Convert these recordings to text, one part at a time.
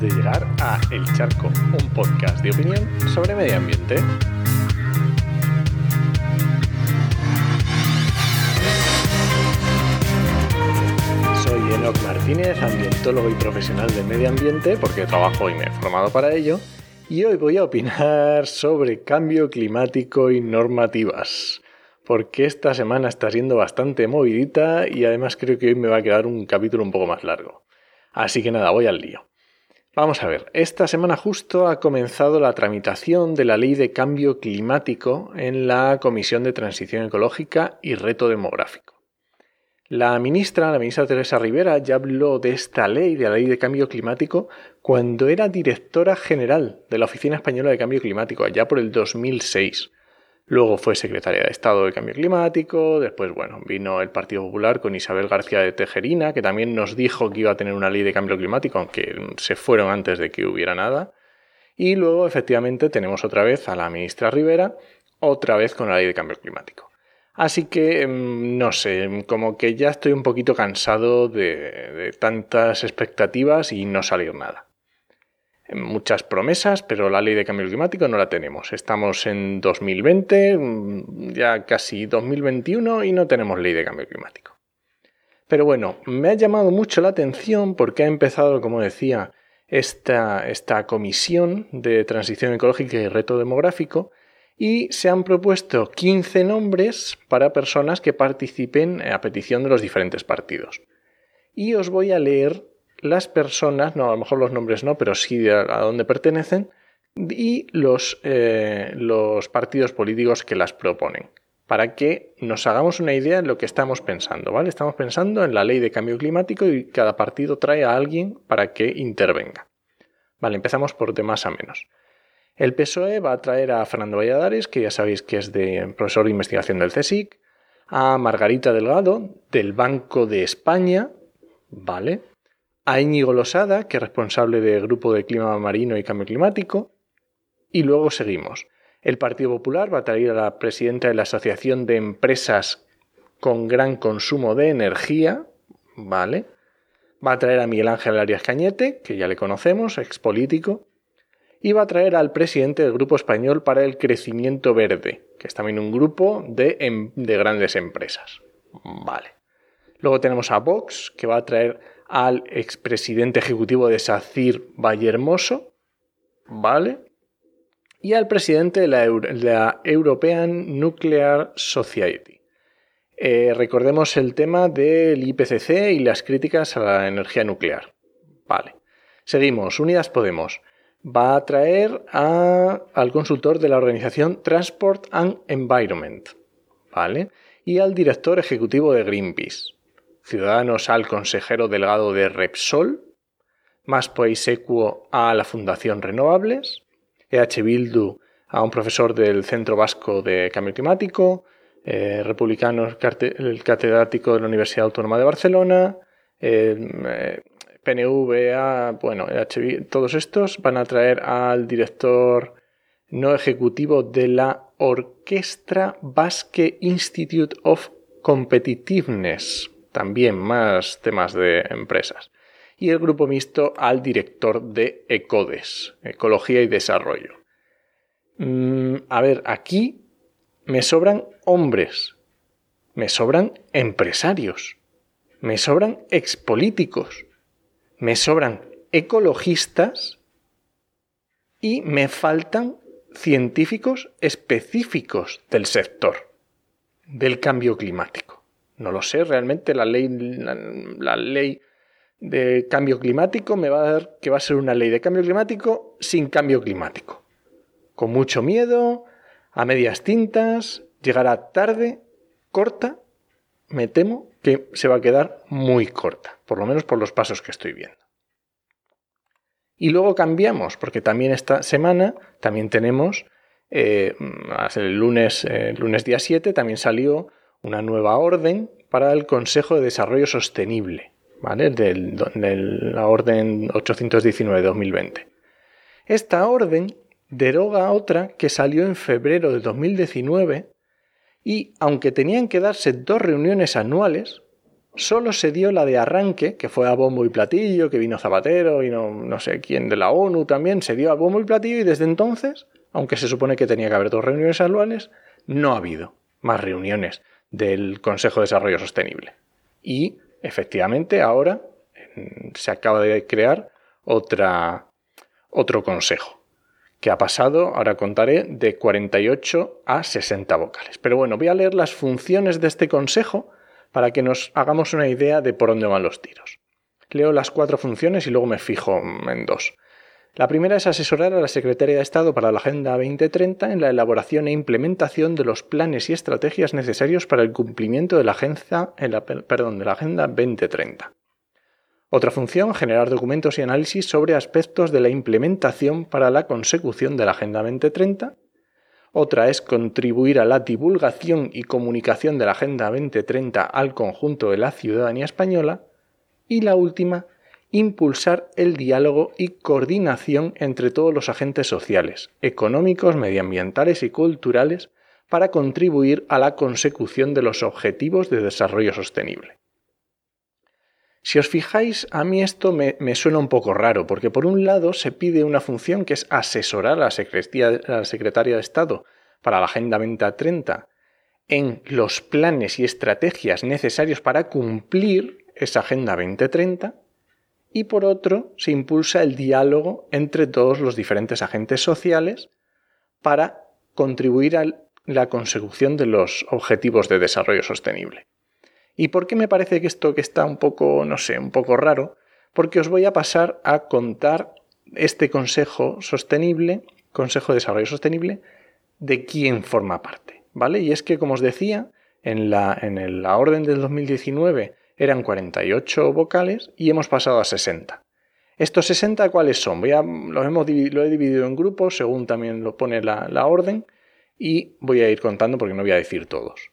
De llegar a El Charco, un podcast de opinión sobre medio ambiente. Soy Enoch Martínez, ambientólogo y profesional de medio ambiente, porque trabajo y me he formado para ello, y hoy voy a opinar sobre cambio climático y normativas porque esta semana está siendo bastante movidita y además creo que hoy me va a quedar un capítulo un poco más largo. Así que nada, voy al lío. Vamos a ver, esta semana justo ha comenzado la tramitación de la Ley de Cambio Climático en la Comisión de Transición Ecológica y Reto Demográfico. La ministra, la ministra Teresa Rivera, ya habló de esta ley, de la Ley de Cambio Climático, cuando era directora general de la Oficina Española de Cambio Climático, allá por el 2006. Luego fue secretaria de Estado de Cambio Climático, después, bueno, vino el Partido Popular con Isabel García de Tejerina, que también nos dijo que iba a tener una ley de cambio climático, aunque se fueron antes de que hubiera nada. Y luego, efectivamente, tenemos otra vez a la ministra Rivera, otra vez con la ley de cambio climático. Así que, mm, no sé, como que ya estoy un poquito cansado de, de tantas expectativas y no salir nada muchas promesas, pero la ley de cambio climático no la tenemos. Estamos en 2020, mm, ya casi 2021 y no tenemos ley de cambio climático. Pero bueno, me ha llamado mucho la atención porque ha empezado, como decía, esta, esta comisión de transición ecológica y reto demográfico y se han propuesto 15 nombres para personas que participen a petición de los diferentes partidos. Y os voy a leer las personas, no, a lo mejor los nombres no, pero sí a, dónde pertenecen, y los, eh, los partidos políticos que las proponen, para que nos hagamos una idea de lo que estamos pensando, ¿vale? Estamos pensando en la ley de cambio climático y cada partido trae a alguien para que intervenga. Vale, empezamos por de más a menos. El PSOE va a traer a Fernando Valladares, que ya sabéis que es de profesor de investigación del CSIC, a Margarita Delgado, del Banco de España, ¿vale? A Íñigo Losada, que es responsable del Grupo de Clima Marino y Cambio Climático, y luego seguimos. El Partido Popular va a traer a la presidenta de la Asociación de Empresas con Gran Consumo de Energía, ¿vale? Va a traer a Miguel Ángel Arias Cañete, que ya le conocemos, expolítico, y va a traer al presidente del Grupo Español para el Crecimiento Verde, que es también un grupo de, em, de grandes empresas. Vale. Luego tenemos a Vox, que va a traer al expresidente ejecutivo de SACIR Vallehermoso, ¿vale? Y al presidente de la, European Nuclear Society. Eh, recordemos el tema del IPCC y las críticas a la energía nuclear. Vale. Seguimos. Unidas Podemos va a traer al consultor de la organización Transport and Environment, ¿vale? Y al director ejecutivo de Greenpeace. Ciudadanos al consejero delegado de Repsol, Más País Equo a la Fundación Renovables, EH Bildu a un profesor del Centro Vasco de Cambio Climático, eh, Republicanos, el catedrático de la Universidad Autónoma de Barcelona, eh, PNV, a, bueno, EH, todos estos van a traer al director no ejecutivo de la Orquestra Basque Institute of Competitiveness, también más temas de empresas. Y el grupo mixto al director de ECODES, Ecología y Desarrollo. Mm, a ver, aquí me sobran hombres, me sobran empresarios, me sobran expolíticos, me sobran ecologistas y me faltan científicos específicos del sector del cambio climático. No lo sé, realmente la ley, la, ley de cambio climático me va a dar que va a ser una ley de cambio climático sin cambio climático. Con mucho miedo, a medias tintas, llegará tarde, corta, me temo que se va a quedar muy corta, por lo menos por los pasos que estoy viendo. Y luego cambiamos, porque también esta semana también tenemos, eh, el lunes, el lunes día 7, también salió una nueva orden para el Consejo de Desarrollo Sostenible, ¿vale? De la orden 819-2020. Esta orden deroga otra que salió en febrero de 2019 y, aunque tenían que darse dos reuniones anuales, solo se dio la de arranque, que fue a bombo y platillo, que vino Zapatero y no, no sé quién de la ONU también, se dio a bombo y platillo y desde entonces, aunque se supone que tenía que haber dos reuniones anuales, no ha habido más reuniones del Consejo de Desarrollo Sostenible. Y efectivamente ahora se acaba de crear otra, otro consejo que ha pasado, ahora contaré, de 48 a 60 vocales. Pero bueno, voy a leer las funciones de este consejo para que nos hagamos una idea de por dónde van los tiros. Leo las cuatro funciones y luego me fijo en dos. La primera es asesorar a la Secretaría de Estado para la Agenda 2030 en la elaboración e implementación de los planes y estrategias necesarios para el cumplimiento de la, Agenda, perdón, de la Agenda 2030. Otra función, generar documentos y análisis sobre aspectos de la implementación para la consecución de la Agenda 2030. Otra es contribuir a la divulgación y comunicación de la Agenda 2030 al conjunto de la ciudadanía española. Y la última, impulsar el diálogo y coordinación entre todos los agentes sociales, económicos, medioambientales y culturales para contribuir a la consecución de los objetivos de desarrollo sostenible. Si os fijáis, a mí esto me, suena un poco raro, porque por un lado se pide una función que es asesorar a la, la Secretaria de Estado para la Agenda 2030 en los planes y estrategias necesarios para cumplir esa Agenda 2030, y por otro se impulsa el diálogo entre todos los diferentes agentes sociales para contribuir a la consecución de los objetivos de desarrollo sostenible. ¿Y por qué me parece que esto que está un poco, no sé, un poco raro? Porque os voy a pasar a contar este Consejo Sostenible, Consejo de Desarrollo Sostenible, de quién forma parte, ¿vale? Y es que, como os decía, en la, en la orden del 2019 eran 48 vocales y hemos pasado a 60. ¿Estos 60 cuáles son? Hemos, lo he dividido en grupos según también lo pone la, orden y voy a ir contando porque no voy a decir todos.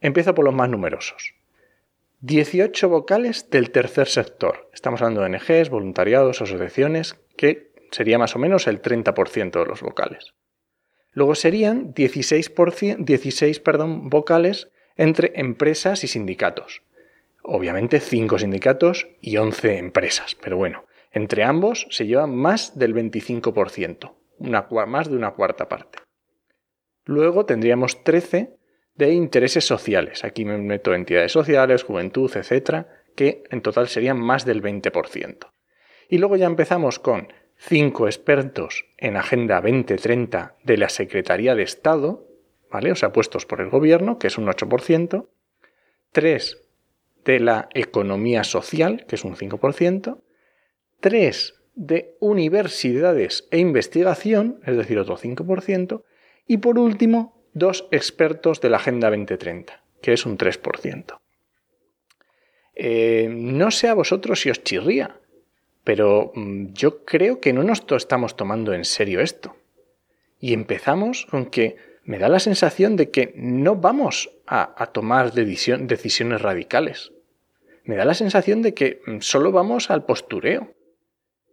Empiezo por los más numerosos. 18 vocales del tercer sector. Estamos hablando de ONGs, voluntariados, asociaciones, que sería más o menos el 30% de los vocales. Luego serían 16, 16 perdón, vocales entre empresas y sindicatos obviamente 5 sindicatos y 11 empresas, pero bueno, entre ambos se lleva más del 25%, una, más de una cuarta parte. Luego tendríamos 13 de intereses sociales, aquí me meto entidades sociales, juventud, etcétera, que en total serían más del 20%. Y luego ya empezamos con 5 expertos en Agenda 2030 de la Secretaría de Estado, ¿vale? O sea, puestos por el gobierno, que es un 8%, 3 de la economía social, que es un 5%, 3 de universidades e investigación, es decir, otro 5%, y por último, dos expertos de la Agenda 2030, que es un 3%. Eh, no sé a vosotros si os chirría, pero mm, yo creo que no nos estamos tomando en serio esto. Y empezamos con que me da la sensación de que no vamos a, a tomar decisiones radicales me da la sensación de que mm, solo vamos al postureo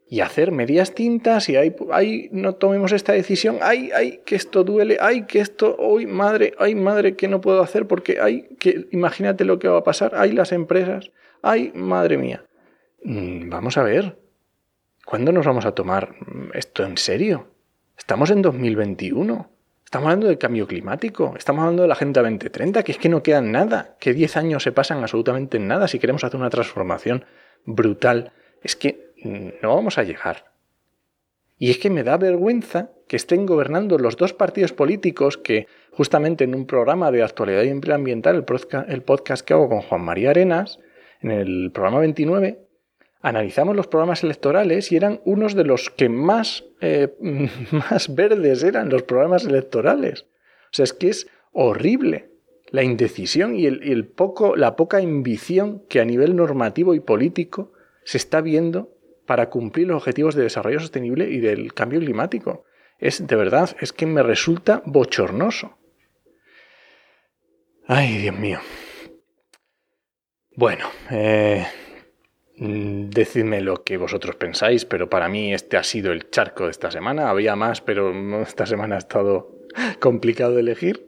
y hacer medias tintas y ay, ay, no tomemos esta decisión, ay, ay, que esto duele, ay, que esto, hoy madre, ay, madre, que no puedo hacer porque, ay, que imagínate lo que va a pasar, ay, las empresas, ay, madre mía. Mm, vamos a ver, ¿cuándo nos vamos a tomar mm, esto en serio? Estamos en 2021. Estamos hablando del cambio climático, estamos hablando de la Agenda 2030, que es que no queda nada, que 10 años se pasan absolutamente en nada si queremos hacer una transformación brutal. Es que no vamos a llegar. Y es que me da vergüenza que estén gobernando los dos partidos políticos que justamente en un programa de actualidad y empleo ambiental, el podcast que hago con Juan María Arenas, en el programa 29, analizamos los programas electorales y eran unos de los que más, eh, más verdes eran los programas electorales. O sea, es que es horrible la indecisión y, el, poco, la poca ambición que a nivel normativo y político se está viendo para cumplir los objetivos de desarrollo sostenible y del cambio climático. Es de verdad, es que me resulta bochornoso. Ay, Dios mío. Bueno, eh, decidme lo que vosotros pensáis, pero para mí este ha sido el charco de esta semana. Había más, pero esta semana ha estado complicado de elegir.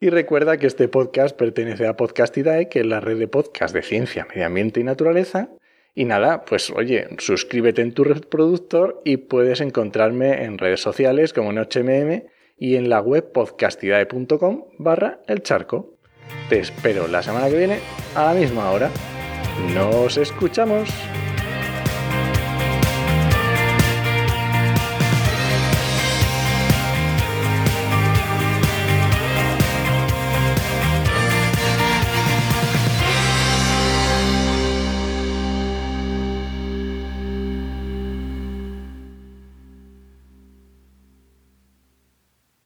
Y recuerda que este podcast pertenece a Podcastidae, que es la red de podcast de ciencia, medio ambiente y naturaleza. Y nada, pues oye, suscríbete en tu reproductor y puedes encontrarme en redes sociales como en HMM y en la web podcastidae.com barra el charco. Te espero la semana que viene a la misma hora. Nos escuchamos.